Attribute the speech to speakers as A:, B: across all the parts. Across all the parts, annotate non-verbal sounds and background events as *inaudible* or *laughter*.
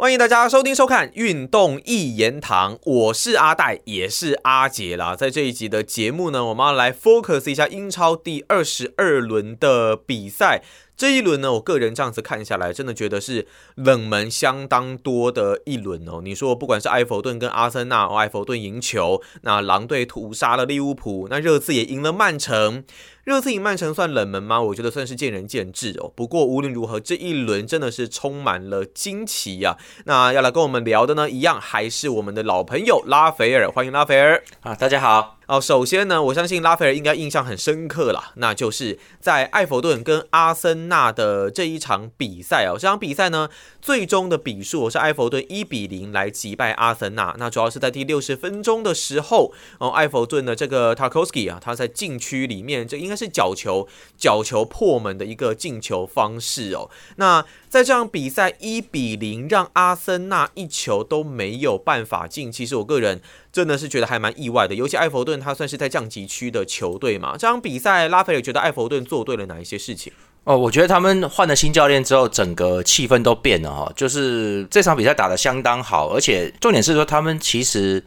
A: 欢迎大家收听收看《运动一言堂》，我是阿戴，也是阿杰啦。在这一集的节目呢，我们要来 focus 一下英超第二十二轮的比赛。这一轮呢，我个人这样子看下来，真的觉得是冷门相当多的一轮哦。你说不管是埃弗顿跟阿森纳，埃弗顿赢球，那狼队屠杀了利物浦，那热刺也赢了曼城。热刺赢曼城算冷门吗？我觉得算是见仁见智哦。不过无论如何，这一轮真的是充满了惊奇呀。那要来跟我们聊的呢，一样还是我们的老朋友拉斐尔，欢迎拉斐尔
B: 啊！大家好。
A: 哦，首先呢，我相信拉斐尔应该印象很深刻啦，那就是在埃弗顿跟阿森纳的这一场比赛哦。这场比赛呢，最终的比数是埃弗顿一比零来击败阿森纳。那主要是在第六十分钟的时候，哦，埃弗顿的这个 Tarkowski 啊，他在禁区里面，这应该是角球，角球破门的一个进球方式哦。那在这场比赛一比零让阿森纳一球都没有办法进，其实我个人。真的是觉得还蛮意外的，尤其埃弗顿他算是在降级区的球队嘛。这场比赛，拉斐尔觉得埃弗顿做对了哪一些事情？
B: 哦，我觉得他们换了新教练之后，整个气氛都变了哈。就是这场比赛打得相当好，而且重点是说他们其实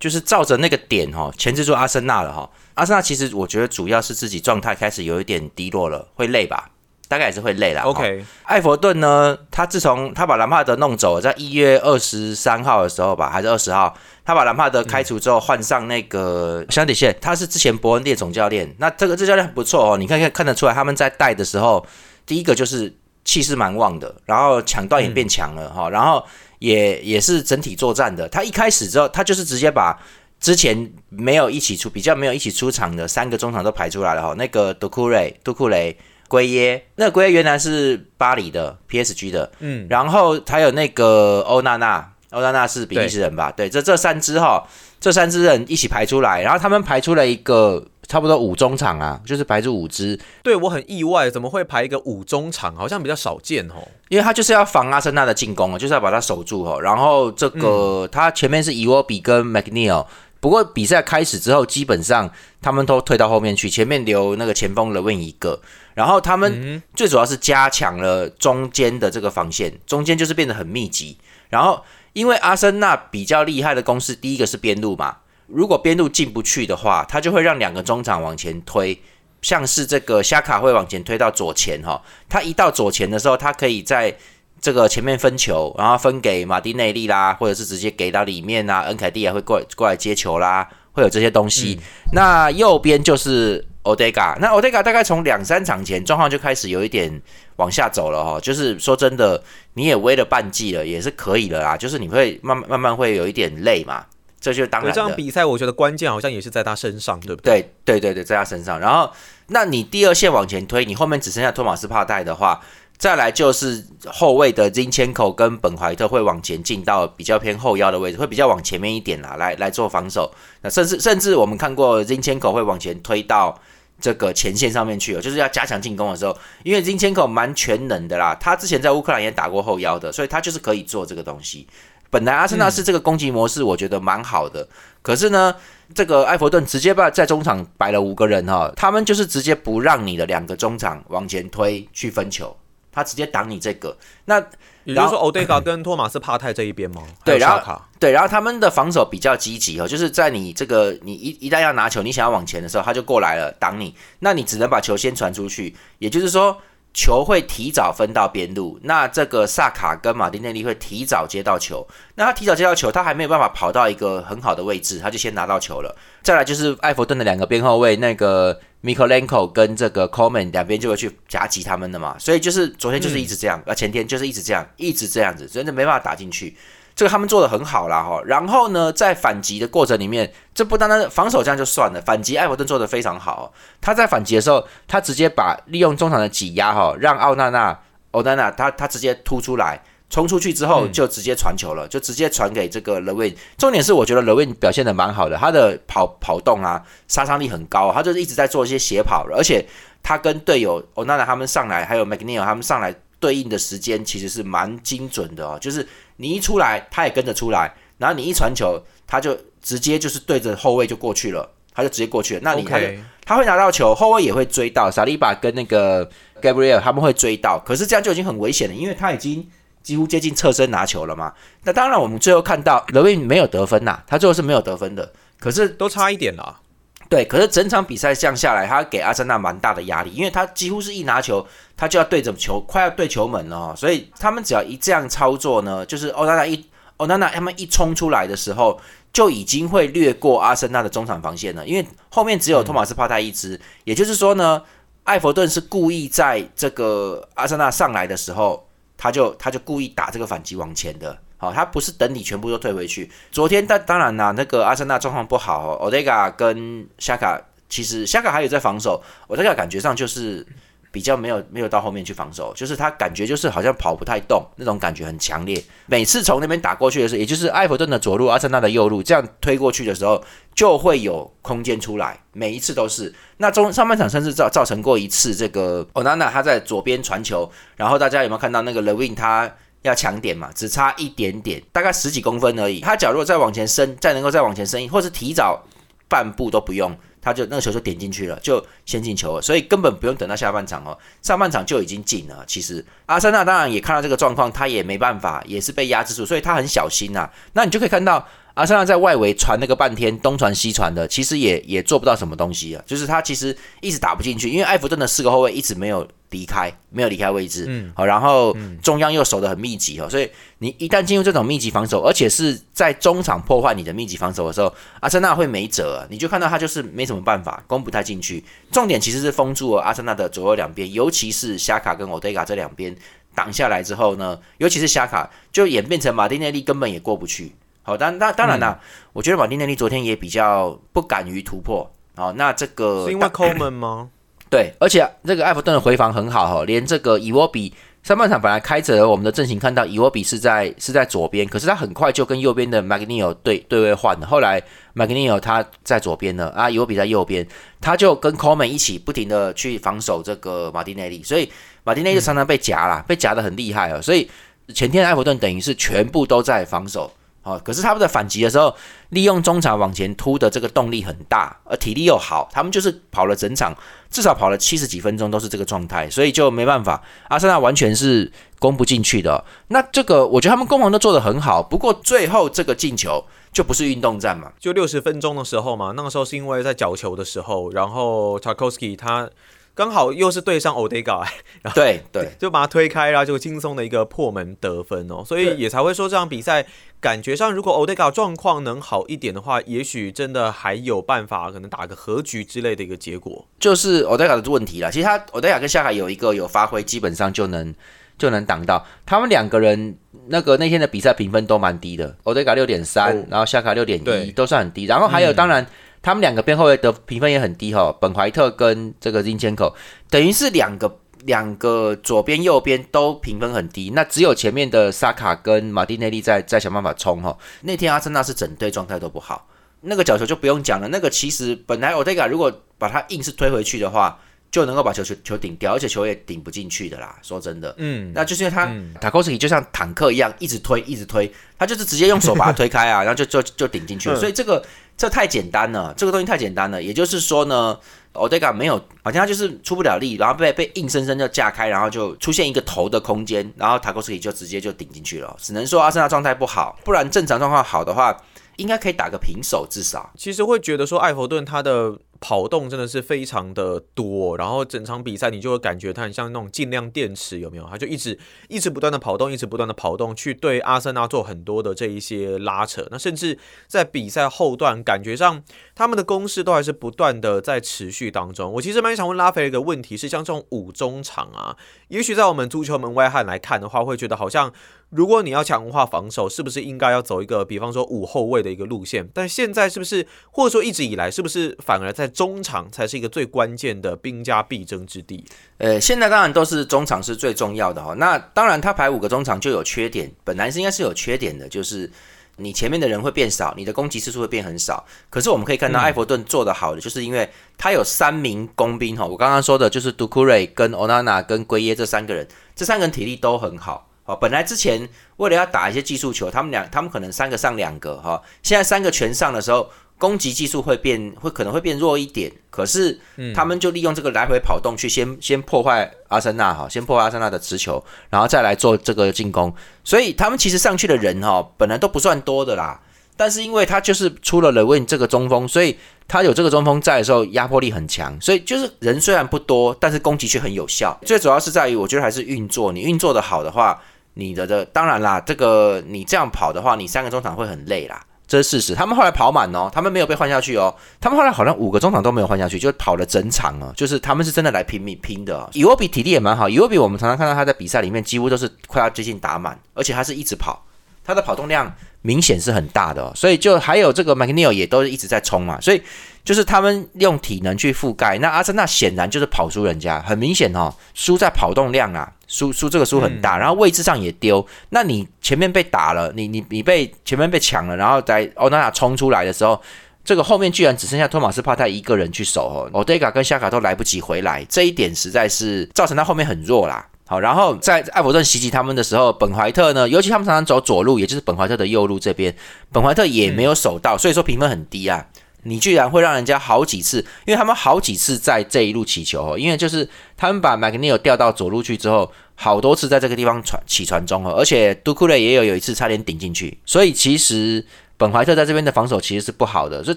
B: 就是照着那个点哈，钳制住阿森纳了哈。阿森纳其实我觉得主要是自己状态开始有一点低落了，会累吧。大概也是会累啦。
A: OK，
B: 艾弗顿呢，他自从他把兰帕德弄走，在一月二十三号的时候吧，还是二十号，他把兰帕德开除之后，换上那个香底线，他是之前伯恩列总教练。那这个这教练很不错哦，你看看看得出来，他们在带的时候，第一个就是气势蛮旺的，然后抢断也变强了哈，然后也也是整体作战的。他一开始之后，他就是直接把之前没有一起出比较没有一起出场的三个中场都排出来了哈，那个杜库瑞、杜库雷。圭耶，那圭耶原来是巴黎的 PSG 的，嗯，然后还有那个欧娜娜，欧娜娜是比利时人吧？对，这这三支哈，这三支人一起排出来，然后他们排出了一个差不多五中场啊，就是排出五支。
A: 对我很意外，怎么会排一个五中场？好像比较少见哦，
B: 因为他就是要防阿森纳的进攻啊，就是要把它守住哦。然后这个他前面是伊沃比跟 McNeil。不过比赛开始之后，基本上他们都退到后面去，前面留那个前锋了问一个，然后他们最主要是加强了中间的这个防线，中间就是变得很密集。然后因为阿森纳比较厉害的攻势，第一个是边路嘛，如果边路进不去的话，他就会让两个中场往前推，像是这个虾卡会往前推到左前哈，他一到左前的时候，他可以在。这个前面分球，然后分给马丁内利啦，或者是直接给到里面啊，恩凯蒂也会过过来接球啦，会有这些东西。那右边就是欧德嘎，那 Odega 大概从两三场前状况就开始有一点往下走了哈，就是说真的，你也威了半季了，也是可以了啦，就是你会慢慢慢慢会有一点累嘛，这就当然。
A: 这场比赛我觉得关键好像也是在他身上，对不
B: 对？对对对对，在他身上。然后，那你第二线往前推，你后面只剩下托马斯帕代的话。再来就是后卫的金千口跟本怀特会往前进到比较偏后腰的位置，会比较往前面一点啦，来来做防守。那甚至甚至我们看过金千口会往前推到这个前线上面去哦，就是要加强进攻的时候，因为金千口蛮全能的啦，他之前在乌克兰也打过后腰的，所以他就是可以做这个东西。本来阿森纳是这个攻击模式，我觉得蛮好的，可是呢，这个埃弗顿直接把在中场摆了五个人哈，他们就是直接不让你的两个中场往前推去分球。他直接挡你这个，那
A: 也就是说，欧德嘎跟托马斯帕泰这一边吗？*coughs*
B: 对，然后对，然后他们的防守比较积极哦，就是在你这个你一一旦要拿球，你想要往前的时候，他就过来了挡你，那你只能把球先传出去，也就是说。球会提早分到边路，那这个萨卡跟马丁内利会提早接到球，那他提早接到球，他还没有办法跑到一个很好的位置，他就先拿到球了。再来就是艾弗顿的两个边后卫，那个 Mikolenko 跟这个 Coleman 两边就会去夹击他们的嘛，所以就是昨天就是一直这样，啊前天就是一直这样，一直这样子，真的没办法打进去。这个他们做的很好啦哈，然后呢，在反击的过程里面，这不单单防守这样就算了，反击艾弗顿做的非常好。他在反击的时候，他直接把利用中场的挤压哈，让奥纳纳、欧纳纳他他直接突出来，冲出去之后就直接传球了，就直接传给这个 Levin。重点是我觉得 Levin 表现的蛮好的，他的跑跑动啊，杀伤力很高，他就是一直在做一些斜跑，而且他跟队友欧纳纳他们上来，还有 McNeil 他们上来对应的时间其实是蛮精准的哦，就是。你一出来，他也跟着出来，然后你一传球，他就直接就是对着后卫就过去了，他就直接过去了。那你看，他会拿到球，后卫也会追到，萨利巴跟那个 Gabriel 他们会追到，可是这样就已经很危险了，因为他已经几乎接近侧身拿球了嘛。那当然，我们最后看到 Levin 没有得分呐，他最后是没有得分的。可是
A: 都差一点啦。
B: 对，可是整场比赛降下来，他给阿森纳蛮大的压力，因为他几乎是一拿球，他就要对着球，快要对球门了。所以他们只要一这样操作呢，就是欧娜娜一欧娜娜他们一冲出来的时候，就已经会掠过阿森纳的中场防线了，因为后面只有托马斯帕泰一支。也就是说呢，艾弗顿是故意在这个阿森纳上来的时候，他就他就故意打这个反击往前的。好，他不是等你全部都退回去。昨天，但当然啦，那个阿森纳状况不好，奥德加跟夏卡，其实夏卡还有在防守，奥德加感觉上就是比较没有没有到后面去防守，就是他感觉就是好像跑不太动，那种感觉很强烈。每次从那边打过去的时候，也就是埃弗顿的左路，阿森纳的右路，这样推过去的时候，就会有空间出来。每一次都是。那中上半场甚至造造成过一次，这个奥纳纳他在左边传球，然后大家有没有看到那个 Levin 他？要抢点嘛，只差一点点，大概十几公分而已。他假如再往前伸，再能够再往前伸，或是提早半步都不用，他就那个球就点进去了，就先进球了。所以根本不用等到下半场哦，上半场就已经进了。其实阿森纳当然也看到这个状况，他也没办法，也是被压制住，所以他很小心呐。那你就可以看到。阿森纳在外围传那个半天，东传西传的，其实也也做不到什么东西啊。就是他其实一直打不进去，因为埃弗顿的四个后卫一直没有离开，没有离开位置。嗯，好，然后中央又守得很密集哦，所以你一旦进入这种密集防守，而且是在中场破坏你的密集防守的时候，阿森纳会没辙。你就看到他就是没什么办法，攻不太进去。重点其实是封住了阿森纳的左右两边，尤其是夏卡跟欧德卡这两边挡下来之后呢，尤其是夏卡就演变成马丁内利根本也过不去。好，当那当然啦，我觉得马丁内利昨天也比较不敢于突破。好，那这个
A: 是因为抠门吗？*coughs*
B: 对，而且这个埃弗顿的回防很好哈，连这个伊沃比上半场本来开着我们的阵型，看到伊沃比是在是在左边，可是他很快就跟右边的马格尼奥对对位换了。后来马格尼奥他在左边了啊，伊沃比在右边，他就跟 Coleman 一起不停的去防守这个马丁内利，所以马丁内利常常被夹了，被夹的很厉害哦。所以前天埃弗顿等于是全部都在防守。好，可是他们的反击的时候，利用中场往前突的这个动力很大，而体力又好，他们就是跑了整场，至少跑了七十几分钟都是这个状态，所以就没办法，阿森纳完全是攻不进去的。那这个我觉得他们攻防都做得很好，不过最后这个进球就不是运动战嘛，
A: 就六十分钟的时候嘛，那个时候是因为在角球的时候，然后 Tarkowski 他。刚好又是对上 Odega，然后
B: 对对，*laughs*
A: 就把他推开，然后就轻松的一个破门得分哦，所以也才会说这场比赛感觉上，如果 Odega 状况能好一点的话，也许真的还有办法，可能打个和局之类的一个结果。
B: 就是 Odega 的问题了，其实他 Odega 跟夏卡有一个有发挥，基本上就能就能挡到他们两个人。那个那天的比赛评分都蛮低的，Odega 六点三，然后夏卡六点一，都算很低。然后还有当然。他们两个边后卫的评分也很低哈，本怀特跟这个金千口，等于是两个两个左边右边都评分很低，那只有前面的萨卡跟马蒂内利在在想办法冲哈。那天阿森纳是整队状态都不好，那个角球就不用讲了，那个其实本来奥德卡如果把他硬是推回去的话。就能够把球球球顶掉，而且球也顶不进去的啦。说真的，嗯，那就是因为他塔科斯基就像坦克一样，一直推，一直推，他就是直接用手把它推开啊，*laughs* 然后就就就顶进去了。所以这个这太简单了，这个东西太简单了。也就是说呢，奥德加没有，好像他就是出不了力，然后被被硬生生就架开，然后就出现一个头的空间，然后塔科斯基就直接就顶进去了。只能说阿森纳状态不好，不然正常状况好的话，应该可以打个平手，至少。
A: 其实会觉得说艾弗顿他的。跑动真的是非常的多，然后整场比赛你就会感觉它很像那种尽量电池，有没有？它就一直一直不断的跑动，一直不断的跑动，去对阿森纳做很多的这一些拉扯。那甚至在比赛后段，感觉上他们的攻势都还是不断的在持续当中。我其实蛮想问拉斐一个问题，是像这种五中场啊，也许在我们足球门外汉来看的话，会觉得好像。如果你要强化防守，是不是应该要走一个，比方说五后卫的一个路线？但现在是不是，或者说一直以来，是不是反而在中场才是一个最关键的兵家必争之地？
B: 呃，现在当然都是中场是最重要的哈。那当然，他排五个中场就有缺点，本来是应该是有缺点的，就是你前面的人会变少，你的攻击次数会变很少。可是我们可以看到，埃弗顿做的好的，就是因为他有三名工兵哈。我刚刚说的就是杜库瑞、跟欧娜娜、跟圭耶这三个人，这三个人体力都很好。哦，本来之前为了要打一些技术球，他们两他们可能三个上两个哈，现在三个全上的时候，攻击技术会变，会可能会变弱一点。可是他们就利用这个来回跑动去先先破坏阿森纳哈，先破坏阿森纳的持球，然后再来做这个进攻。所以他们其实上去的人哈，本来都不算多的啦。但是因为他就是出了雷问这个中锋，所以他有这个中锋在的时候，压迫力很强。所以就是人虽然不多，但是攻击却很有效。最主要是在于，我觉得还是运作。你运作的好的话，你的的当然啦，这个你这样跑的话，你三个中场会很累啦。这是事实，他们后来跑满哦，他们没有被换下去哦，他们后来好像五个中场都没有换下去，就跑了整场哦，就是他们是真的来拼命拼的。伊沃比体力也蛮好，伊沃比我们常常看到他在比赛里面几乎都是快要接近打满，而且他是一直跑，他的跑动量明显是很大的，所以就还有这个麦克尼尔也都是一直在冲嘛，所以就是他们用体能去覆盖。那阿森纳显然就是跑输人家，很明显哦，输在跑动量啊。输输这个输很大，然后位置上也丢。那你前面被打了，你你你被前面被抢了，然后在欧纳冲出来的时候，这个后面居然只剩下托马斯帕泰一个人去守哦，欧德卡跟夏卡都来不及回来，这一点实在是造成他后面很弱啦。好，然后在艾弗顿袭击他们的时候，本怀特呢，尤其他们常常走左路，也就是本怀特的右路这边，本怀特也没有守到，所以说评分很低啊。你居然会让人家好几次，因为他们好几次在这一路起球哦，因为就是他们把麦克尼尔调到左路去之后，好多次在这个地方传起传中哦，而且杜库雷也有有一次差点顶进去，所以其实本怀特在这边的防守其实是不好的，所以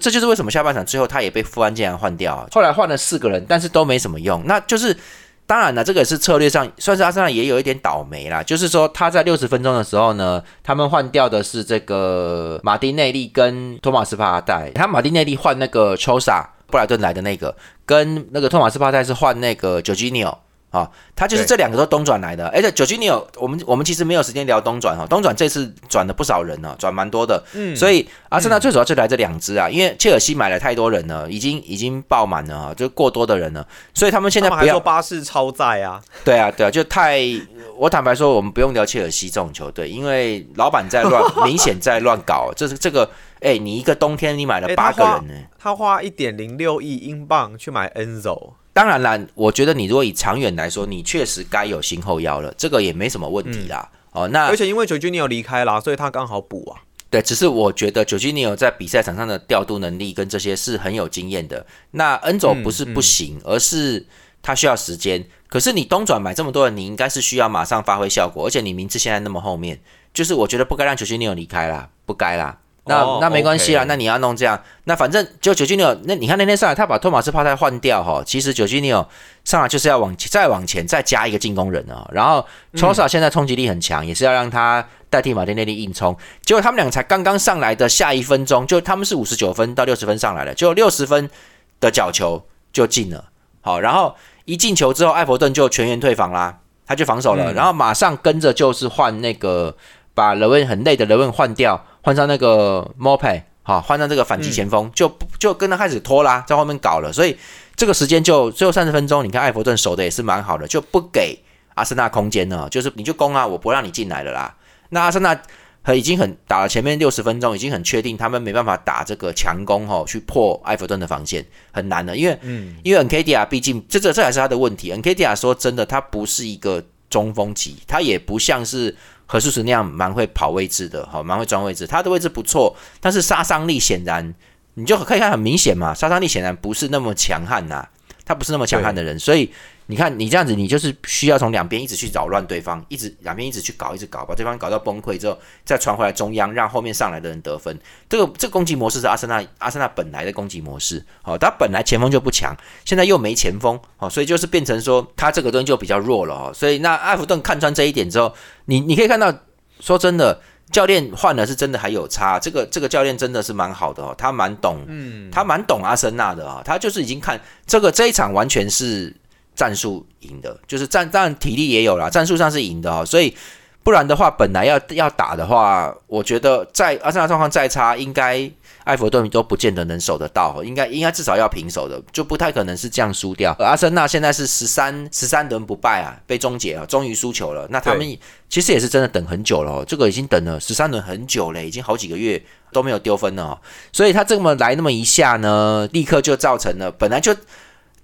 B: 这就是为什么下半场最后他也被富安竟然换掉，后来换了四个人，但是都没什么用，那就是。当然了，这个是策略上，算是阿森纳也有一点倒霉啦。就是说，他在六十分钟的时候呢，他们换掉的是这个马丁内利跟托马斯帕代。他马丁内利换那个丘萨布莱顿来的那个，跟那个托马斯帕代是换那个久基尼奥。啊，他就是这两个都东转来的，而且九七你有我们我们其实没有时间聊东转哈，东转这次转了不少人呢，转蛮多的，嗯，所以阿森纳最主要就来这两支啊，因为切尔西买了太多人了，已经已经爆满了啊，就过多的人了，所以他们现在不要
A: 巴士超载啊，
B: 对啊对啊，就太我坦白说，我们不用聊切尔西这种球队，因为老板在乱，*laughs* 明显在乱搞，这是这个，哎，你一个冬天你买了八个人呢，
A: 他花一点零六亿英镑去买 Enzo。
B: 当然啦，我觉得你如果以长远来说，你确实该有新后腰了，这个也没什么问题啦。哦，那
A: 而且因为九 G 尼尔离开啦，所以他刚好补啊。
B: 对，只是我觉得九 G 尼尔在比赛场上的调度能力跟这些是很有经验的。那恩佐不是不行，而是他需要时间。可是你东转买这么多人，你应该是需要马上发挥效果，而且你名字现在那么后面，就是我觉得不该让九 G 尼尔离开啦，不该啦。那那没关系啦，那你要弄这样，那反正就九基尼奥，那你看那天上来，他把托马斯帕泰换掉哈，其实九基尼奥上来就是要往再往前再加一个进攻人啊，然后托萨现在冲击力很强，也是要让他代替马丁内利硬冲，结果他们俩才刚刚上来的下一分钟，就他们是五十九分到六十分上来了，就六十分的角球就进了，好，然后一进球之后，艾弗顿就全员退防啦，他就防守了，然后马上跟着就是换那个把雷文很累的雷文换掉。换上那个 Mope，好，换上这个反击前锋，就就跟他开始拖拉，在后面搞了，所以这个时间就最后三十分钟，你看艾弗顿守的也是蛮好的，就不给阿森纳空间了，就是你就攻啊，我不让你进来了啦。那阿森纳已经很打了前面六十分钟，已经很确定他们没办法打这个强攻哈，去破埃弗顿的防线很难的，因为嗯，因为 N K D R 毕竟这这这还是他的问题，N K D R 说真的，他不是一个中锋级，他也不像是。何叔叔那样蛮会跑位置的，好，蛮会装位置。他的位置不错，但是杀伤力显然，你就可以看很明显嘛，杀伤力显然不是那么强悍呐。他不是那么强悍的人，所以。你看，你这样子，你就是需要从两边一直去扰乱对方，一直两边一直去搞，一直搞，把对方搞到崩溃之后，再传回来中央，让后面上来的人得分。这个这个攻击模式是阿森纳阿森纳本来的攻击模式，好，他本来前锋就不强，现在又没前锋，好，所以就是变成说他这个东西就比较弱了哦。所以那埃弗顿看穿这一点之后，你你可以看到，说真的，教练换了是真的还有差。这个这个教练真的是蛮好的哦，他蛮懂，嗯，他蛮懂阿森纳的啊，他就是已经看这个这一场完全是。战术赢的，就是战，当然体力也有啦，战术上是赢的哦。所以不然的话，本来要要打的话，我觉得在阿森纳状况再差，应该埃弗顿都不见得能守得到，应该应该至少要平手的，就不太可能是这样输掉。而阿森纳现在是十三十三轮不败啊，被终结了，终于输球了。那他们其实也是真的等很久了，这个已经等了十三轮很久了，已经好几个月都没有丢分了。所以他这么来那么一下呢，立刻就造成了本来就。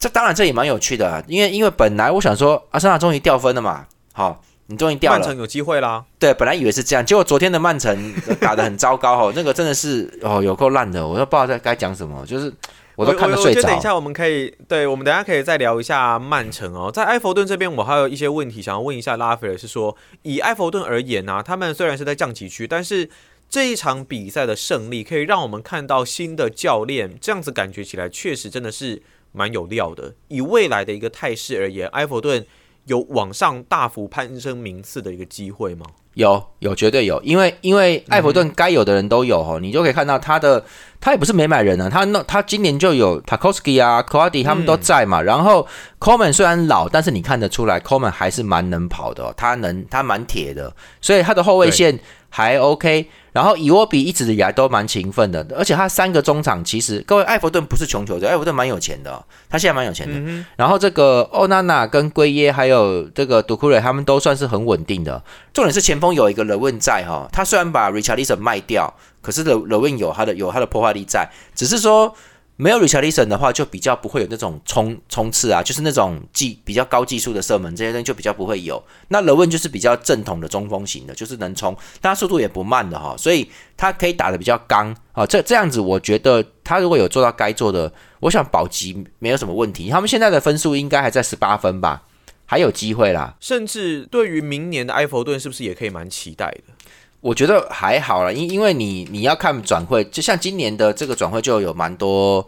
B: 这当然这也蛮有趣的，因为因为本来我想说阿森纳终于掉分了嘛，好，你终于掉了。
A: 曼城有机会啦。
B: 对，本来以为是这样，结果昨天的曼城打得很糟糕哦，那个真的是哦有够烂的，我都不知道在该讲什么，就是我都看得睡着。
A: 等一下我们可以，对我们等下可以再聊一下曼城哦。在埃弗顿这边，我还有一些问题想要问一下拉斐尔，是说以埃弗顿而言呢，他们虽然是在降级区，但是这一场比赛的胜利可以让我们看到新的教练，这样子感觉起来确实真的是蛮有料的。以未来的一个态势而言，埃弗顿。有往上大幅攀升名次的一个机会吗？
B: 有，有，绝对有。因为，因为埃弗顿该有的人都有哦，你就可以看到他的，他也不是没买人啊，他那他今年就有 Takowski 啊 k o a d i 他们都在嘛。然后 Coleman 虽然老，但是你看得出来 Coleman 还是蛮能跑的，哦他能，他蛮铁的，所以他的后卫线还 OK。然后伊沃比一直以来都蛮勤奋的，而且他三个中场其实各位，艾弗顿不是穷球队，艾弗顿蛮有钱的，他现在蛮有钱的。然后这个欧娜娜跟圭耶还有这个杜库瑞，他们都算是很稳定的。重点是前锋有一个人问在哈，他虽然把 Richardson 卖掉，可是勒勒问有他的有他的破坏力在，只是说。没有 Richardson 的话，就比较不会有那种冲冲刺啊，就是那种技比较高技术的射门这些东西就比较不会有。那勒问就是比较正统的中锋型的，就是能冲，但他速度也不慢的哈，所以他可以打的比较刚啊。这这样子，我觉得他如果有做到该做的，我想保级没有什么问题。他们现在的分数应该还在十八分吧，还有机会啦。
A: 甚至对于明年的埃弗顿，是不是也可以蛮期待的？
B: 我觉得还好了，因因为你你要看转会，就像今年的这个转会就有蛮多，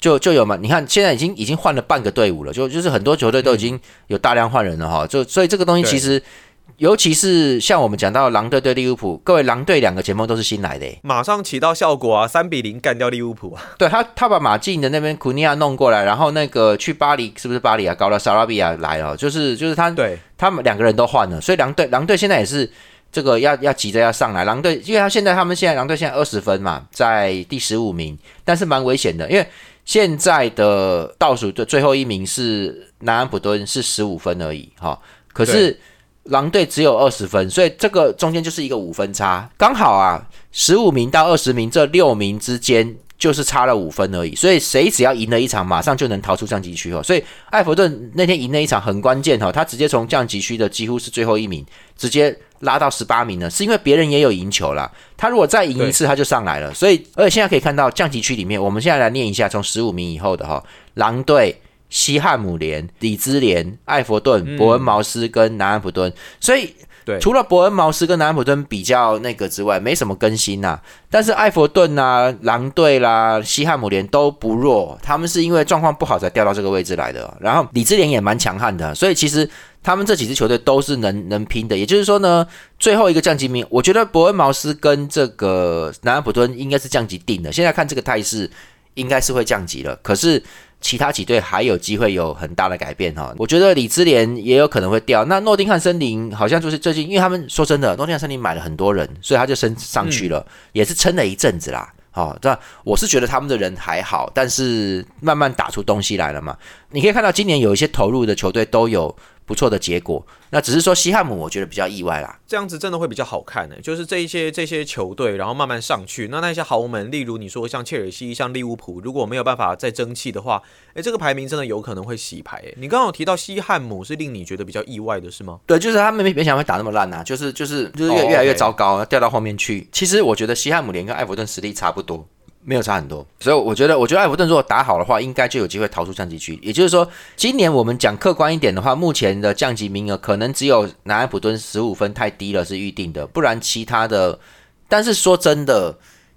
B: 就就有蛮，你看现在已经已经换了半个队伍了，就就是很多球队都已经有大量换人了哈，就所以这个东西其实，尤其是像我们讲到狼队对利物浦，各位狼队两个前锋都是新来的，
A: 马上起到效果啊，三比零干掉利物浦啊，*laughs*
B: 对他他把马竞的那边库尼亚弄过来，然后那个去巴黎是不是巴黎啊，搞了萨拉比亚来了，就是就是他
A: 对。
B: 他们两个人都换了，所以狼队狼队现在也是。这个要要急着要上来，狼队，因为他现在他们现在狼队现在二十分嘛，在第十五名，但是蛮危险的，因为现在的倒数的最后一名是南安普敦，是十五分而已，哈，可是狼队只有二十分，所以这个中间就是一个五分差，刚好啊，十五名到二十名这六名之间。就是差了五分而已，所以谁只要赢了一场，马上就能逃出降级区哦。所以艾弗顿那天赢了一场很关键哈，他直接从降级区的几乎是最后一名，直接拉到十八名呢，是因为别人也有赢球啦。他如果再赢一次，他就上来了。所以而且现在可以看到降级区里面，我们现在来念一下，从十五名以后的哈，狼队、西汉姆联、里兹联、艾弗顿、伯恩茅斯跟南安普敦，所以。
A: 对，
B: 除了伯恩茅斯跟南安普顿比较那个之外，没什么更新呐。但是埃弗顿啊、狼队啦、西汉姆联都不弱，他们是因为状况不好才掉到这个位置来的。然后李智联也蛮强悍的，所以其实他们这几支球队都是能能拼的。也就是说呢，最后一个降级名，我觉得伯恩茅斯跟这个南安普顿应该是降级定的。现在看这个态势，应该是会降级了。可是。其他几队还有机会有很大的改变哈，我觉得李智联也有可能会掉。那诺丁汉森林好像就是最近，因为他们说真的，诺丁汉森林买了很多人，所以他就升上去了，也是撑了一阵子啦。好，这我是觉得他们的人还好，但是慢慢打出东西来了嘛。你可以看到今年有一些投入的球队都有。不错的结果，那只是说西汉姆，我觉得比较意外啦。
A: 这样子真的会比较好看呢，就是这一些这些球队，然后慢慢上去。那那些豪门，例如你说像切尔西、像利物浦，如果没有办法再争气的话，诶，这个排名真的有可能会洗牌。你刚刚有提到西汉姆是令你觉得比较意外的是吗？
B: 对，就是他们没没想到会打那么烂呐，就是就是就是越越来越糟糕，掉到后面去。其实我觉得西汉姆连跟埃弗顿实力差不多。没有差很多，所以我觉得，我觉得艾弗顿如果打好的话，应该就有机会逃出降级区。也就是说，今年我们讲客观一点的话，目前的降级名额可能只有南安普顿十五分太低了是预定的，不然其他的，但是说真的。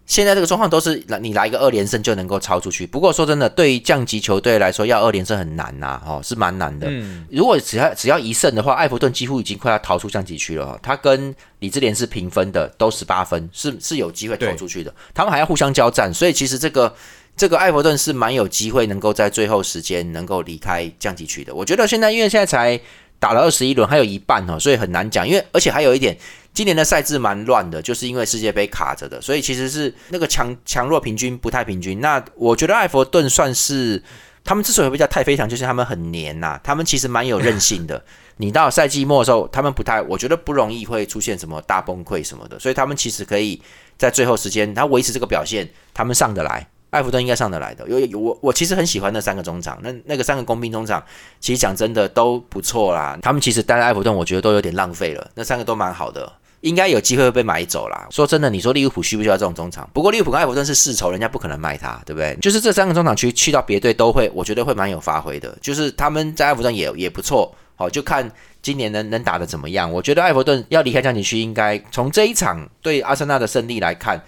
B: 现在这个状况都是来你来一个二连胜就能够超出去。不过说真的，对于降级球队来说，要二连胜很难呐，哦，是蛮难的。嗯，如果只要只要一胜的话，艾弗顿几乎已经快要逃出降级区了。他跟李智联是平分的，都十八分，是是有机会逃出去的。他们还要互相交战，所以其实这个这个艾弗顿是蛮有机会能够在最后时间能够离开降级区的。我觉得现在因为现在才打了二十一轮，还有一半哦，所以很难讲。因为而且还有一点。今年的赛制蛮乱的，就是因为世界杯卡着的，所以其实是那个强强弱平均不太平均。那我觉得艾弗顿算是他们之所以会叫太非常，就是他们很黏呐，他们其实蛮有韧性的。你到赛季末的时候，他们不太，我觉得不容易会出现什么大崩溃什么的，所以他们其实可以在最后时间他维持这个表现，他们上得来。艾弗顿应该上得来的。有有我我其实很喜欢那三个中场，那那个三个工兵中场，其实讲真的都不错啦。他们其实待在艾弗顿，我觉得都有点浪费了。那三个都蛮好的，应该有机会会被买走啦。说真的，你说利物浦需不需要这种中场？不过利物浦跟艾弗顿是世仇，人家不可能卖他，对不对？就是这三个中场区去到别队都会，我觉得会蛮有发挥的。就是他们在艾弗顿也也不错，好就看今年能能打的怎么样。我觉得艾弗顿要离开降级区，应该从这一场对阿森纳的胜利来看。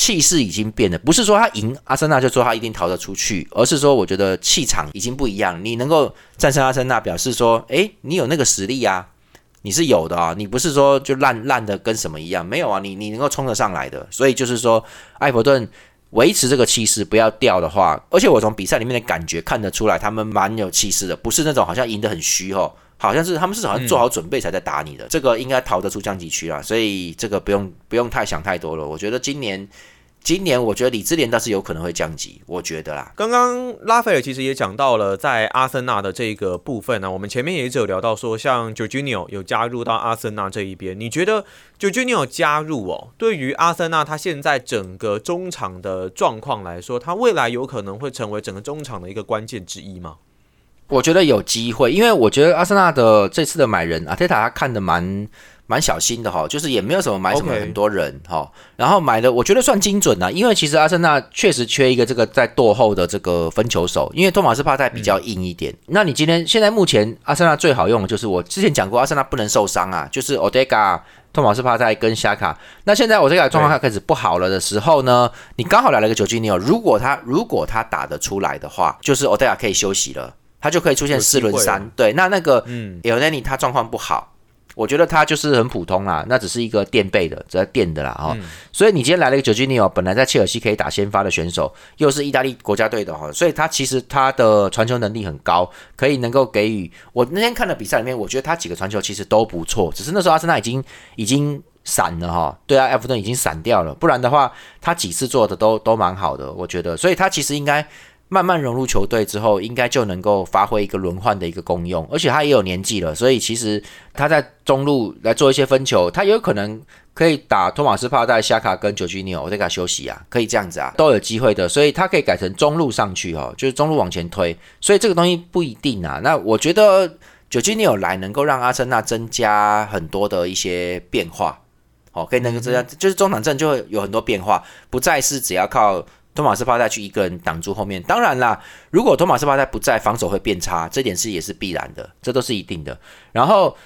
B: 气势已经变了，不是说他赢阿森纳就说他一定逃得出去，而是说我觉得气场已经不一样。你能够战胜阿森纳，表示说，诶，你有那个实力啊，你是有的啊，你不是说就烂烂的跟什么一样，没有啊，你你能够冲得上来的。所以就是说，埃弗顿维持这个气势不要掉的话，而且我从比赛里面的感觉看得出来，他们蛮有气势的，不是那种好像赢得很虚哦。好像是他们是好像做好准备才在打你的，这个应该逃得出降级区了，所以这个不用不用太想太多了。我觉得今年，今年我觉得李智联倒是有可能会降级，我觉得啦。
A: 刚刚拉斐尔其实也讲到了在阿森纳的这个部分呢，我们前面也一直有聊到说，像 Jorginho 有加入到阿森纳这一边，你觉得 Jorginho 加入哦，对于阿森纳他现在整个中场的状况来说，他未来有可能会成为整个中场的一个关键之一吗？
B: 我觉得有机会，因为我觉得阿森纳的这次的买人，阿特塔他看的蛮蛮小心的哈，就是也没有什么买什么很多人哈，然后买的我觉得算精准的，因为其实阿森纳确实缺一个这个在落后的这个分球手，因为托马斯帕泰比较硬一点。那你今天现在目前阿森纳最好用的就是我之前讲过，阿森纳不能受伤啊，就是 Odega、托马斯帕泰跟夏卡。那现在我这个状况开始不好了的时候呢，你刚好来了个九基尼奥，如果他如果他打得出来的话，就是奥德加可以休息了。他就可以出现四轮三，对，那那个 e l n y 他状况不好，我觉得他就是很普通啦，那只是一个垫背的，在垫的啦哈。所以你今天来了一个九基尼哦，本来在切尔西可以打先发的选手，又是意大利国家队的哈，所以他其实他的传球能力很高，可以能够给予我那天看的比赛里面，我觉得他几个传球其实都不错，只是那时候阿森纳已经已经散了哈，对啊，埃弗顿已经散掉了，不然的话他几次做的都都蛮好的，我觉得，所以他其实应该。慢慢融入球队之后，应该就能够发挥一个轮换的一个功用，而且他也有年纪了，所以其实他在中路来做一些分球，他有可能可以打托马斯帕代、夏卡跟九基尼奥，我再给他休息啊，可以这样子啊，都有机会的，所以他可以改成中路上去哦，就是中路往前推，所以这个东西不一定啊。那我觉得九基尼奥来能够让阿森纳增加很多的一些变化，哦，可以能够增加，就是中场阵就会有很多变化，不再是只要靠。托马斯帕代去一个人挡住后面，当然啦，如果托马斯帕代不在，防守会变差，这点是也是必然的，这都是一定的。然后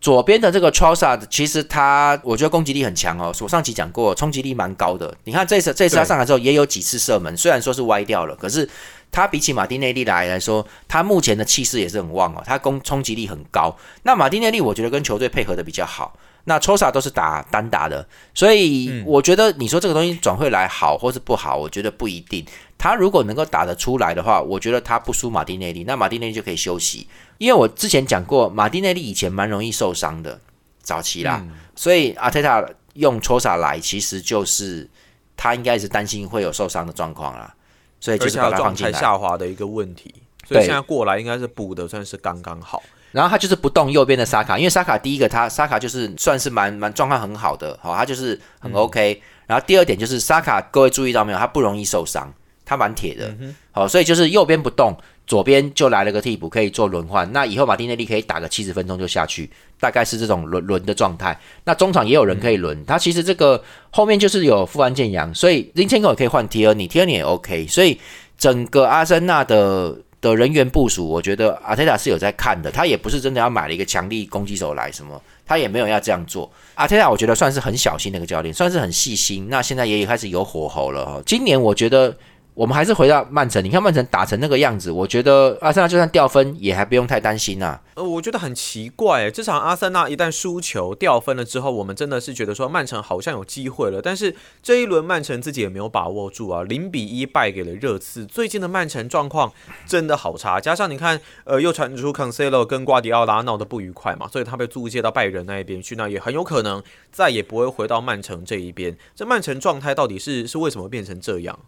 B: 左边的这个 t r o s a 其实他我觉得攻击力很强哦，我上期讲过，冲击力蛮高的。你看这次这次他上来之后也有几次射门，虽然说是歪掉了，可是他比起马丁内利来来说，他目前的气势也是很旺哦，他攻冲击力很高。那马丁内利我觉得跟球队配合的比较好。那抽萨都是打单打的，所以我觉得你说这个东西转会来好或是不好，我觉得不一定。他如果能够打得出来的话，我觉得他不输马丁内利，那马丁内利就可以休息。因为我之前讲过，马丁内利以前蛮容易受伤的，早期啦，所以阿泰塔用抽萨来，其实就是他应该是担心会有受伤的状况啦，所以就是把他
A: 状态下滑的一个问题，所以现在过来应该是补的算是刚刚好。
B: 然后他就是不动右边的沙卡，因为沙卡第一个他沙卡就是算是蛮蛮状况很好的，好，他就是很 OK。然后第二点就是沙卡，各位注意到没有？他不容易受伤，他蛮铁的，好，所以就是右边不动，左边就来了个替补可以做轮换。那以后马丁内利可以打个七十分钟就下去，大概是这种轮轮的状态。那中场也有人可以轮，他其实这个后面就是有富安健洋，所以林千口也可以换 T 尔尼，T 尔尼也 OK。所以整个阿森纳的。的人员部署，我觉得阿泰塔是有在看的，他也不是真的要买了一个强力攻击手来什么，他也没有要这样做。阿泰塔我觉得算是很小心的一个教练，算是很细心。那现在也开始有火候了哈。今年我觉得。我们还是回到曼城，你看曼城打成那个样子，我觉得阿森纳就算掉分也还不用太担心呐。
A: 呃，我觉得很奇怪，这场阿森纳一旦输球掉分了之后，我们真的是觉得说曼城好像有机会了，但是这一轮曼城自己也没有把握住啊，零比一败给了热刺。最近的曼城状况真的好差，加上你看，呃，又传出 Cancelo 跟瓜迪奥拉闹得不愉快嘛，所以他被租借到拜仁那一边去，那也很有可能再也不会回到曼城这一边。这曼城状态到底是是为什么变成这样？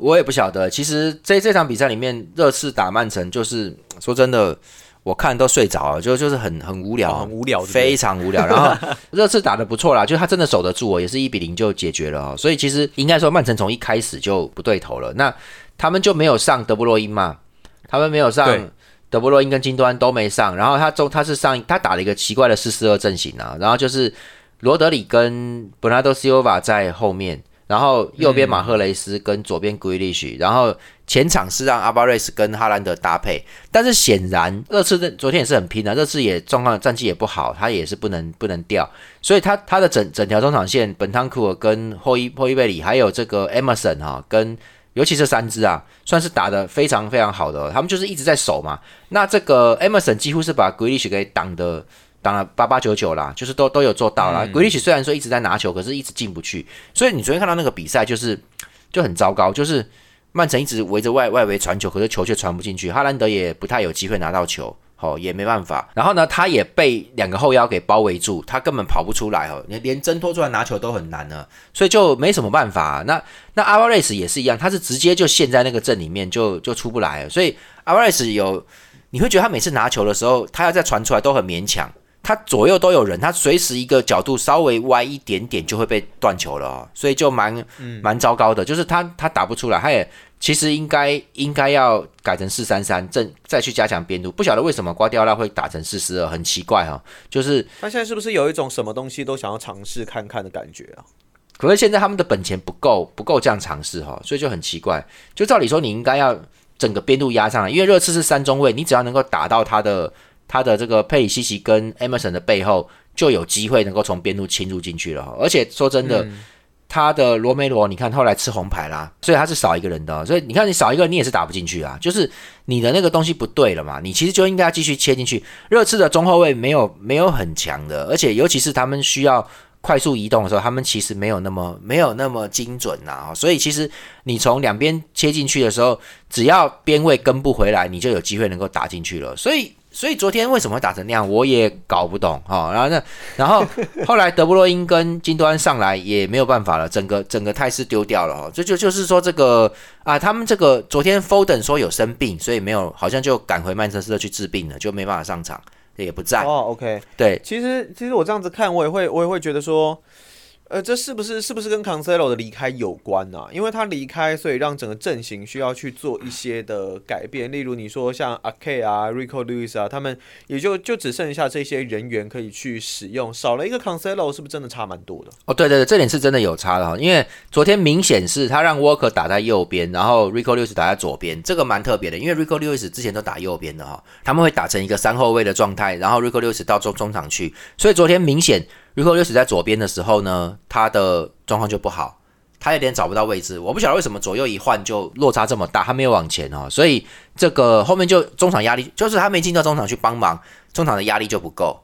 B: 我也不晓得，其实在这场比赛里面，热刺打曼城，就是说真的，我看都睡着了，就就是很很无聊，
A: 很无聊，
B: 非常无聊。然后 *laughs* 热刺打的不错啦，就他真的守得住，也是一比零就解决了哦。所以其实应该说，曼城从一开始就不对头了。那他们就没有上德布洛因嘛？他们没有上德布洛因跟金端都没上。然后他中他是上他打了一个奇怪的四四二阵型啊。然后就是罗德里跟本拉多西欧瓦在后面。然后右边马赫雷斯跟左边古伊利许，然后前场是让阿巴瑞斯跟哈兰德搭配，但是显然热刺的昨天也是很拼的，热刺也状况战绩也不好，他也是不能不能掉，所以他他的整整条中场线，本汤库尔跟霍伊霍伊贝里还有这个 Emerson 哈，跟尤其是三支啊，算是打的非常非常好的，他们就是一直在守嘛，那这个 Emerson 几乎是把 g r e l i s h 给挡的。当然八八九九啦，就是都都有做到啦。格里奇虽然说一直在拿球，可是一直进不去。所以你昨天看到那个比赛，就是就很糟糕，就是曼城一直围着外外围传球，可是球却传不进去。哈兰德也不太有机会拿到球，哦，也没办法。然后呢，他也被两个后腰给包围住，他根本跑不出来哦，连连挣脱出来拿球都很难呢，所以就没什么办法。那那阿瓦雷斯也是一样，他是直接就陷在那个阵里面，就就出不来。所以阿瓦雷斯有，你会觉得他每次拿球的时候，他要再传出来都很勉强。他左右都有人，他随时一个角度稍微歪一点点就会被断球了哦，所以就蛮蛮糟糕的。就是他他打不出来，他也其实应该应该要改成四三三，正再去加强边路。不晓得为什么瓜迪奥拉会打成四四二，很奇怪哈。就是
A: 他现在是不是有一种什么东西都想要尝试看看的感觉啊？
B: 可是现在他们的本钱不够，不够这样尝试哈，所以就很奇怪。就照理说你应该要整个边路压上来，因为热刺是三中卫，你只要能够打到他的。他的这个佩里西奇跟 Emerson 的背后就有机会能够从边路侵入进去了，而且说真的，他的罗梅罗，你看后来吃红牌啦，所以他是少一个人的，所以你看你少一个人，你也是打不进去啊，就是你的那个东西不对了嘛，你其实就应该要继续切进去。热刺的中后卫没有没有很强的，而且尤其是他们需要快速移动的时候，他们其实没有那么没有那么精准呐，所以其实你从两边切进去的时候，只要边位跟不回来，你就有机会能够打进去了，所以。所以昨天为什么会打成那样，我也搞不懂哈。然后那，然后 *laughs* 后来德布洛因跟金端上来也没有办法了，整个整个态势丢掉了哈。这就就是说这个啊，他们这个昨天 Foden 说有生病，所以没有，好像就赶回曼彻斯特去治病了，就没办法上场，也不在。
A: 哦，OK，
B: 对，
A: 其实其实我这样子看，我也会我也会觉得说。呃，这是不是是不是跟 Cancelo 的离开有关呢？因为他离开，所以让整个阵型需要去做一些的改变。例如你说像 a K 啊、Rico Lewis 啊，他们也就就只剩下这些人员可以去使用，少了一个 Cancelo，是不是真的差蛮多的？
B: 哦，对对对，这点是真的有差的哈。因为昨天明显是他让 Walker 打在右边，然后 Rico Lewis 打在左边，这个蛮特别的。因为 Rico Lewis 之前都打右边的哈，他们会打成一个三后卫的状态，然后 Rico Lewis 到中中场去，所以昨天明显。如果又死在左边的时候呢，他的状况就不好，他有点找不到位置。我不晓得为什么左右一换就落差这么大，他没有往前哦，所以这个后面就中场压力，就是他没进到中场去帮忙，中场的压力就不够，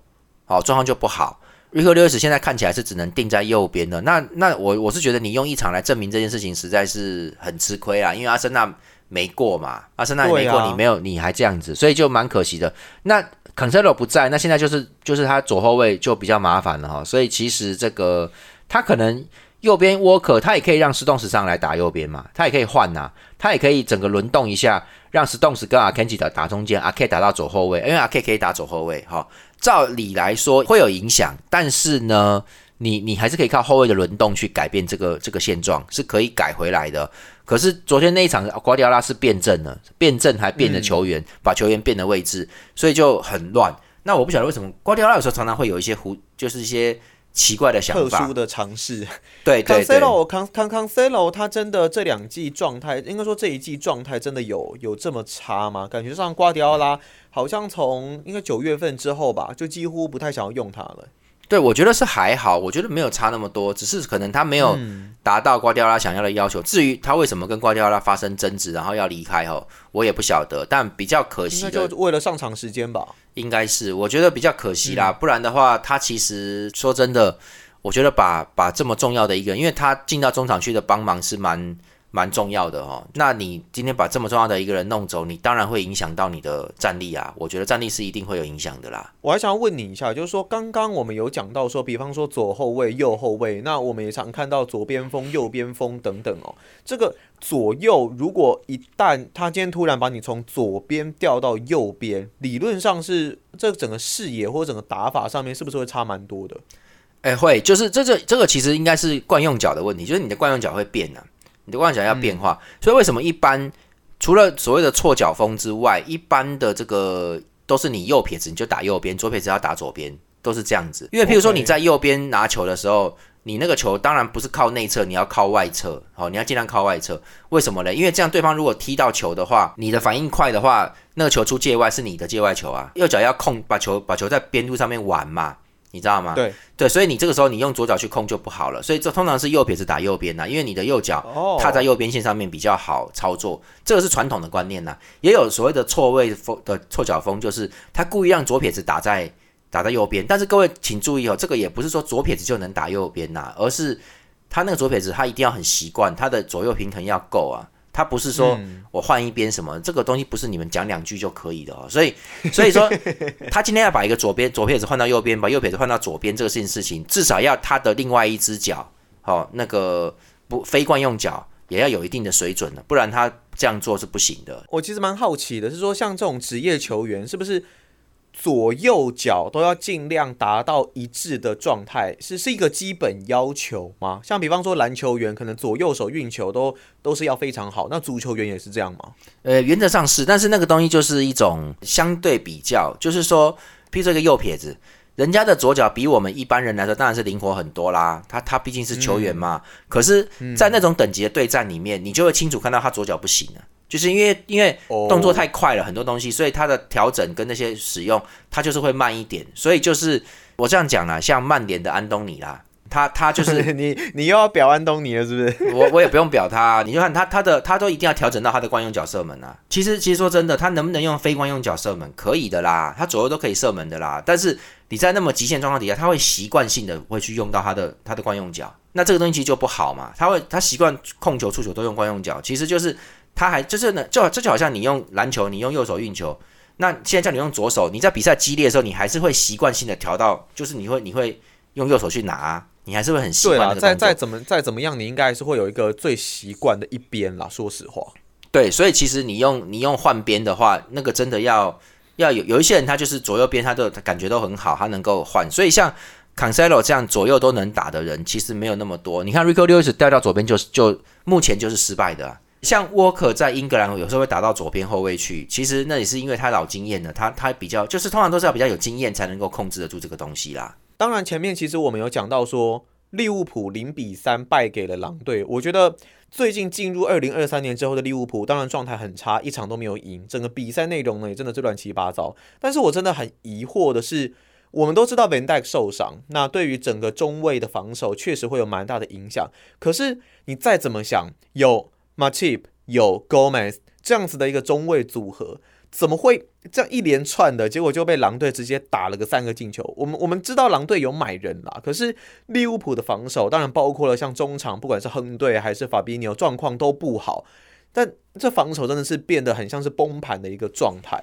B: 好状况就不好。瑞克六十现在看起来是只能定在右边的，那那我我是觉得你用一场来证明这件事情实在是很吃亏啊，因为阿森纳没过嘛，阿森纳没过，你没有你还这样子，所以就蛮可惜的。那。C a n c e l o 不在，那现在就是就是他左后卫就比较麻烦了哈，所以其实这个他可能右边 Walker 他也可以让 Stones 上来打右边嘛，他也可以换呐，他也可以整个轮动一下，让 Stones 跟阿 Kenji 打打中间，阿 K 打到左后卫，因为阿 K 可以打左后卫哈，照理来说会有影响，但是呢，你你还是可以靠后卫的轮动去改变这个这个现状，是可以改回来的。可是昨天那一场，瓜迪奥拉是变阵了，变阵还变了球员，把球员变了位置，所以就很乱。那我不晓得为什么瓜迪奥拉有时候常常会有一些胡，就是一些奇怪的想
A: 法、特殊的尝试。
B: 对对对。
A: 康康康 C 罗他真的这两季状态，应该说这一季状态真的有有这么差吗？感觉上瓜迪奥拉好像从应该九月份之后吧，就几乎不太想要用他了。
B: 对，我觉得是还好，我觉得没有差那么多，只是可能他没有达到瓜迪奥拉想要的要求。至于他为什么跟瓜迪奥拉发生争执，然后要离开哦，我也不晓得。但比较可惜的，
A: 就为了上场时间吧，
B: 应该是。我觉得比较可惜啦，不然的话，他其实说真的，我觉得把把这么重要的一个，因为他进到中场去的帮忙是蛮蛮重要的哦。那你今天把这么重要的一个人弄走，你当然会影响到你的战力啊。我觉得战力是一定会有影响的啦。
A: 我还想要问你一下，就是说刚刚我们有讲到说，比方说左后卫、右后卫，那我们也常看到左边锋、右边锋等等哦。这个左右，如果一旦他今天突然把你从左边调到右边，理论上是这整个视野或者整个打法上面是不是会差蛮多的？
B: 哎，会，就是这这这个其实应该是惯用脚的问题，就是你的惯用脚会变的，你的妄想要变化。所以为什么一般除了所谓的错脚风之外，一般的这个都是你右撇子你就打右边，左撇子要打左边，都是这样子。因为譬如说你在右边拿球的时候，你那个球当然不是靠内侧，你要靠外侧，好，你要尽量靠外侧。为什么呢？因为这样对方如果踢到球的话，你的反应快的话，那个球出界外是你的界外球啊。右脚要控把球把球在边路上面玩嘛。你知道吗？
A: 对
B: 对，所以你这个时候你用左脚去控就不好了，所以这通常是右撇子打右边呐，因为你的右脚踏在右边线上面比较好操作，这个是传统的观念呐。也有所谓的错位风的错脚风，就是他故意让左撇子打在打在右边，但是各位请注意哦，这个也不是说左撇子就能打右边呐，而是他那个左撇子他一定要很习惯，他的左右平衡要够啊。他不是说我换一边什么，这个东西不是你们讲两句就可以的哦。所以，*laughs* 所以说他今天要把一个左边左撇子换到右边，把右撇子换到左边，这个事情事情至少要他的另外一只脚，好那个不非惯用脚也要有一定的水准的，不然他这样做是不行的。
A: 我其实蛮好奇的，是说像这种职业球员是不是？左右脚都要尽量达到一致的状态，是是一个基本要求吗？像比方说篮球员，可能左右手运球都都是要非常好，那足球员也是这样吗？
B: 呃，原则上是，但是那个东西就是一种相对比较，就是说，譬如说一个右撇子，人家的左脚比我们一般人来说当然是灵活很多啦，他他毕竟是球员嘛，可是，在那种等级的对战里面，你就会清楚看到他左脚不行了。就是因为因为动作太快了，很多东西，所以他的调整跟那些使用，他就是会慢一点。所以就是我这样讲啦，像曼联的安东尼啦，他他就是 *laughs*
A: 你你又要表安东尼了，是不是？
B: 我我也不用表他，你就看他他的他都一定要调整到他的惯用角射门啊。其实其实说真的，他能不能用非惯用角射门？可以的啦，他左右都可以射门的啦。但是你在那么极限状况底下，他会习惯性的会去用到他的他的惯用脚，那这个东西其实就不好嘛。他会他习惯控球触球都用惯用脚，其实就是。他还就是呢，就这就好像你用篮球，你用右手运球，那现在叫你用左手，你在比赛激烈的时候，你还是会习惯性的调到，就是你会你会用右手去拿，你还是会很习惯那个
A: 再再怎么再怎么样，你应该还是会有一个最习惯的一边啦。说实话，
B: 对，所以其实你用你用换边的话，那个真的要要有有一些人他就是左右边他都感觉都很好，他能够换。所以像 Cancelo 这样左右都能打的人，其实没有那么多。你看 Rico Lewis 掉到左边就就目前就是失败的。像沃克在英格兰有时候会打到左边后卫去，其实那也是因为他老经验了，他他比较就是通常都是要比较有经验才能够控制得住这个东西啦。
A: 当然前面其实我们有讲到说利物浦零比三败给了狼队，我觉得最近进入二零二三年之后的利物浦，当然状态很差，一场都没有赢，整个比赛内容呢也真的是乱七八糟。但是我真的很疑惑的是，我们都知道 Van Dijk 受伤，那对于整个中卫的防守确实会有蛮大的影响。可是你再怎么想，有 Matip 有 Gomez 这样子的一个中卫组合，怎么会这样一连串的结果就被狼队直接打了个三个进球？我们我们知道狼队有买人啦，可是利物浦的防守当然包括了像中场，不管是亨队还是法比尼奥，状况都不好。但这防守真的是变得很像是崩盘的一个状态。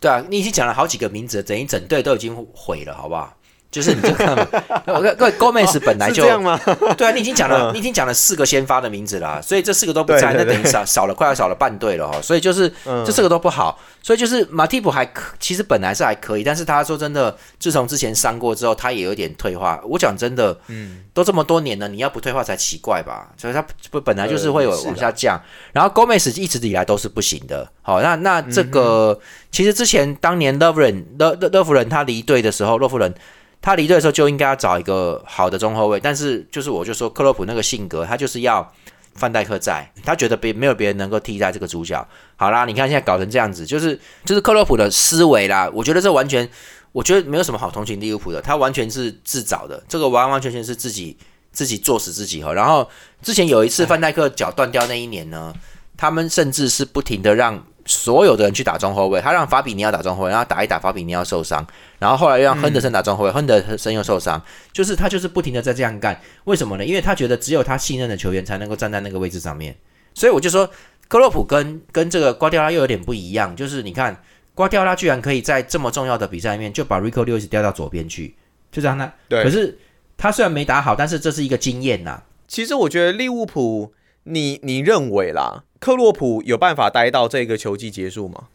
B: 对啊，你已经讲了好几个名字，整一整队都已经毁了，好不好？就是你这看，*laughs* 各位各位，Gomez 本来就
A: 这样吗？*laughs*
B: 对啊，你已经讲了，你已经讲了四个先发的名字了，所以这四个都不在，那等于少少了，快要少了半队了哦。所以就是这四个都不好，所以就是马蒂普还可，其实本来是还可以，但是他说真的，自从之前伤过之后，他也有点退化。我讲真的，嗯，都这么多年了，你要不退化才奇怪吧？所以他不本来就是会有往下降，然后 Gomez 一直以来都是不行的。好，那那这个其实之前当年勒夫人勒勒勒夫人他离队的时候，洛夫人。他离队的时候就应该要找一个好的中后卫，但是就是我就说克洛普那个性格，他就是要范戴克在，他觉得别没有别人能够替代这个主角。好啦，你看现在搞成这样子，就是就是克洛普的思维啦。我觉得这完全，我觉得没有什么好同情利物浦的，他完全是自找的，这个完完全全是自己自己作死自己哈。然后之前有一次范戴克脚断掉那一年呢，他们甚至是不停的让。所有的人去打中后卫，他让法比尼奥打中后卫，然后打一打法比尼奥受伤，然后后来又让亨德森打中后卫，亨德森又受伤，就是他就是不停的在这样干，为什么呢？因为他觉得只有他信任的球员才能够站在那个位置上面，所以我就说，克洛普跟跟这个瓜迪奥拉又有点不一样，就是你看瓜迪奥拉居然可以在这么重要的比赛里面就把 Rico Lewis 调到左边去，就这样呢，
A: 对。
B: 可是他虽然没打好，但是这是一个经验呐。
A: 其实我觉得利物浦，你你认为啦，克洛普有办法待到这个球季结束吗？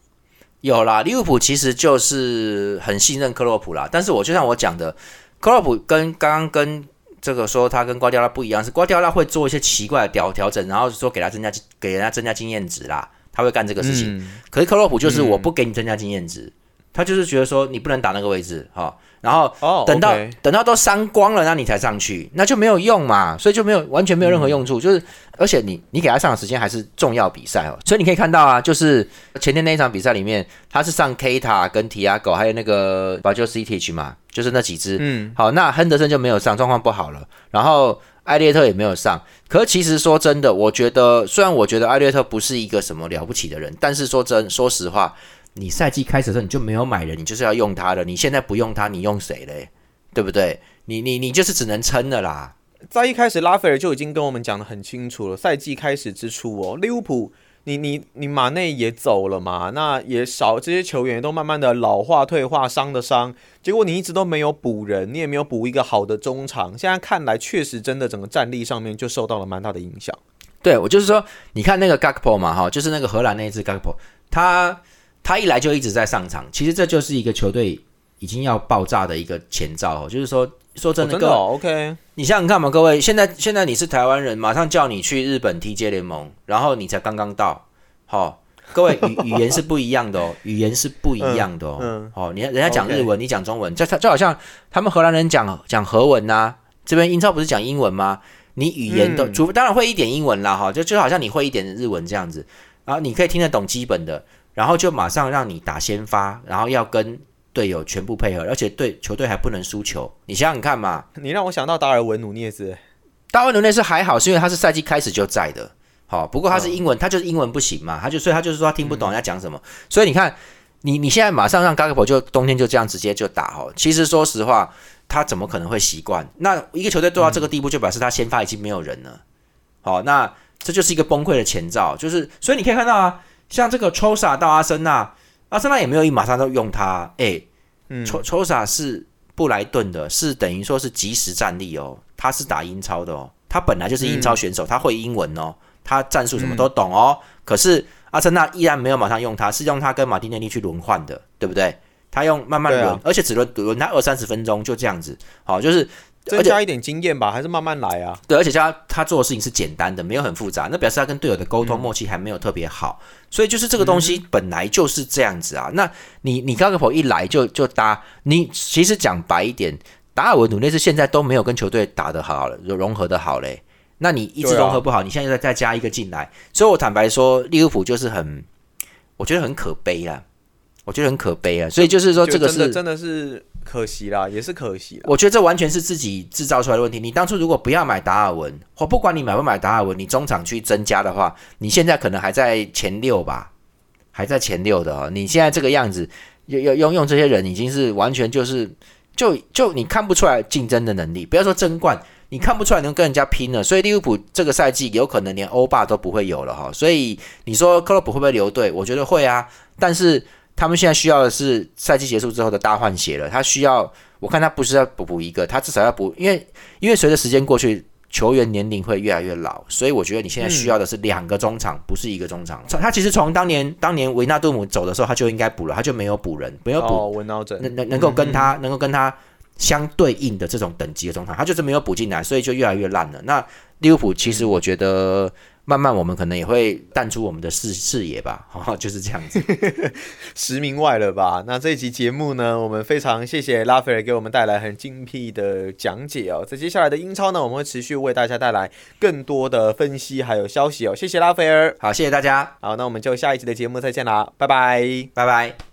B: 有啦，利物浦其实就是很信任克洛普啦。但是我就像我讲的，克洛普跟刚刚跟这个说他跟瓜迪奥拉不一样，是瓜迪奥拉会做一些奇怪的调调整，然后说给他增加给人家增加经验值啦，他会干这个事情。
A: 嗯
B: 可是克洛普就是
A: 嗯
B: 我不给你增加经验值，他就是觉得说你不能打那个位置哈、然后
A: 哦，
B: 等到等到都删光了，那你才上去，那就没有用嘛，所以就没有完全没有任何用处。就是而且你你给他上的时间还是重要比赛哦，所以你可以看到啊，就是前天那一场比赛里面，他是上 K 塔跟提亚狗还有那个 b a j o c i t i c 嘛，就是那几只。
A: 嗯，
B: 好，那亨德森就没有上，状况不好了。然后艾略特也没有上。可是其实说真的，我觉得虽然我觉得艾略特不是一个什么了不起的人，但是说真说实话，你赛季开始的时候你就没有买人，你就是要用他的。你现在不用他，你用谁嘞？对不对？你你你就是只能撑的啦。
A: 在一开始拉斐尔就已经跟我们讲的很清楚了，赛季开始之初哦，利物浦。你你你马内也走了嘛？那也少这些球员也都慢慢的老化、退化、伤的伤，结果你一直都没有补人，你也没有补一个好的中场。现在看来，确实真的整个战力上面就受到了蛮大的影响。
B: 对我就是说，你看那个 Gakpo 嘛，哈，就是那个荷兰那一支 Gakpo，他他一来就一直在上场，其实这就是一个球队已经要爆炸的一个前兆哦。就是说，说真的，各位
A: 哦真的哦，OK，
B: 你想想看嘛，各位，现在现在你是台湾人，马上叫你去日本 TJ 联盟，然后你才刚刚到，好、各位语 *laughs* 语言是不一样的哦，语言是不一样的哦。
A: 嗯
B: 好、你人家讲日文，你讲中文，就就好像他们荷兰人讲讲荷文呐、这边英超不是讲英文吗？你语言都，
A: 嗯
B: 除当然会一点英文啦，哈，就就好像你会一点日文这样子，然后你可以听得懂基本的，然后就马上让你打先发，然后要跟队友全部配合，而且对球队还不能输球，你想想看嘛。
A: 你让我想到达尔文努涅斯，
B: 大卫努涅斯还好，是因为他是赛季开始就在的。好，不过他是英文，他就是英文不行嘛，他就所以他就是说他听不懂人家讲什么。所以你看，你你现在马上让 g a g p o 就冬天就这样直接就打哦。其实说实话，他怎么可能会习惯？那一个球队做到这个地步，就表示他先发已经没有人了。好，那这就是一个崩溃的前兆。就是所以你可以看到啊，像这个 Chosa 到阿森纳，阿森纳也没有一马上都用他。哎、
A: 嗯
B: ，Cho Chosa 是布莱顿的，是等于说是即时战力哦，他是打英超的哦，他本来就是英超选手，他会英文哦，他战术什么都懂哦。可是阿森纳依然没有马上用他，是用他跟马丁内利去轮换的，对不对？他用慢慢轮，
A: 啊
B: 而且只轮轮他二三十分钟，就这样子。好，就是
A: 增加一点经验吧，还是慢慢来啊。
B: 对，而且加他做的事情是简单的，没有很复杂，那表示他跟队友的沟通默契还没有特别好，所以就是这个东西本来就是这样子啊。那你你高格普一来就就搭，你其实讲白一点，达尔文努内斯现在都没有跟球队打得好了，融合的好嘞。那你一直融合不好，你现在再再加一个进来，所以我坦白说，利物浦就是很，我觉得很可悲啊，我觉得很可悲啊。所以就是说，这个是
A: 真的是可惜啦，也是可惜。
B: 我觉得这完全是自己制造出来的问题。你当初如果不要买达尔文，或不管你买不买达尔文，你中场去增加的话，你现在可能还在前六吧，还在前六的哦。你现在这个样子，用用用用这些人，已经是完全就是就就你看不出来竞争的能力，不要说争冠。你看不出来能跟人家拼了，所以利物浦这个赛季有可能连欧霸都不会有了哈。所以你说克洛普会不会留队？我觉得会啊，但是他们现在需要的是赛季结束之后的大换血了。他需要，我看他不是要补补一个，他至少要补，因为因为随着时间过去，球员年龄会越来越老，所以我觉得你现在需要的是两个中场，不是一个中场。他其实从当年当年维纳杜姆走的时候，他就应该补了，他就没有补人，没有补能能能够跟他、能够跟他相对应的这种等级的中场，他就是没有补进来，所以就越来越烂了。那利物浦其实我觉得慢慢我们可能也会淡出我们的视视野吧，*laughs* 哈、就是这样子。*laughs*
A: 十名外了吧？那这一集节目呢，我们非常谢谢拉斐尔给我们带来很精辟的讲解哦。在接下来的英超呢，我们会持续为大家带来更多的分析还有消息哦。谢谢拉斐尔。
B: 好，谢谢大家，
A: 好，那我们就下一集的节目再见啦，拜拜。
B: 拜拜。